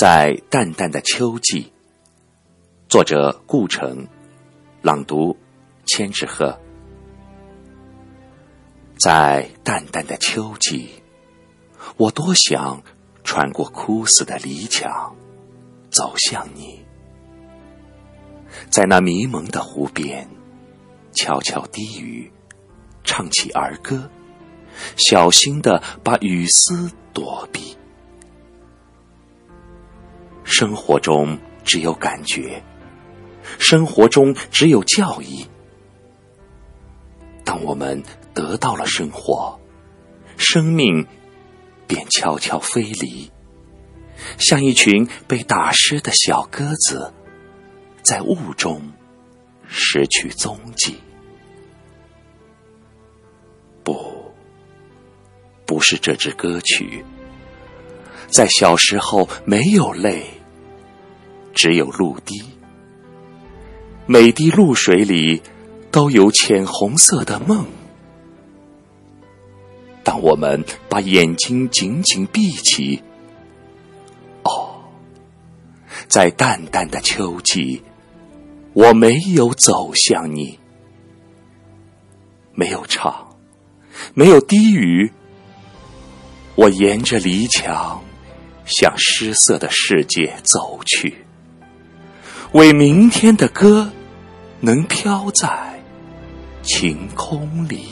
在淡淡的秋季，作者顾城，朗读千纸鹤。在淡淡的秋季，我多想穿过枯死的篱墙，走向你，在那迷蒙的湖边，悄悄低语，唱起儿歌，小心的把雨丝躲避。生活中只有感觉，生活中只有教义。当我们得到了生活，生命便悄悄飞离，像一群被打湿的小鸽子，在雾中失去踪迹。不，不是这支歌曲，在小时候没有泪。只有露滴，每滴露水里都有浅红色的梦。当我们把眼睛紧紧闭起，哦，在淡淡的秋季，我没有走向你，没有唱，没有低语，我沿着篱墙向失色的世界走去。为明天的歌能飘在晴空里。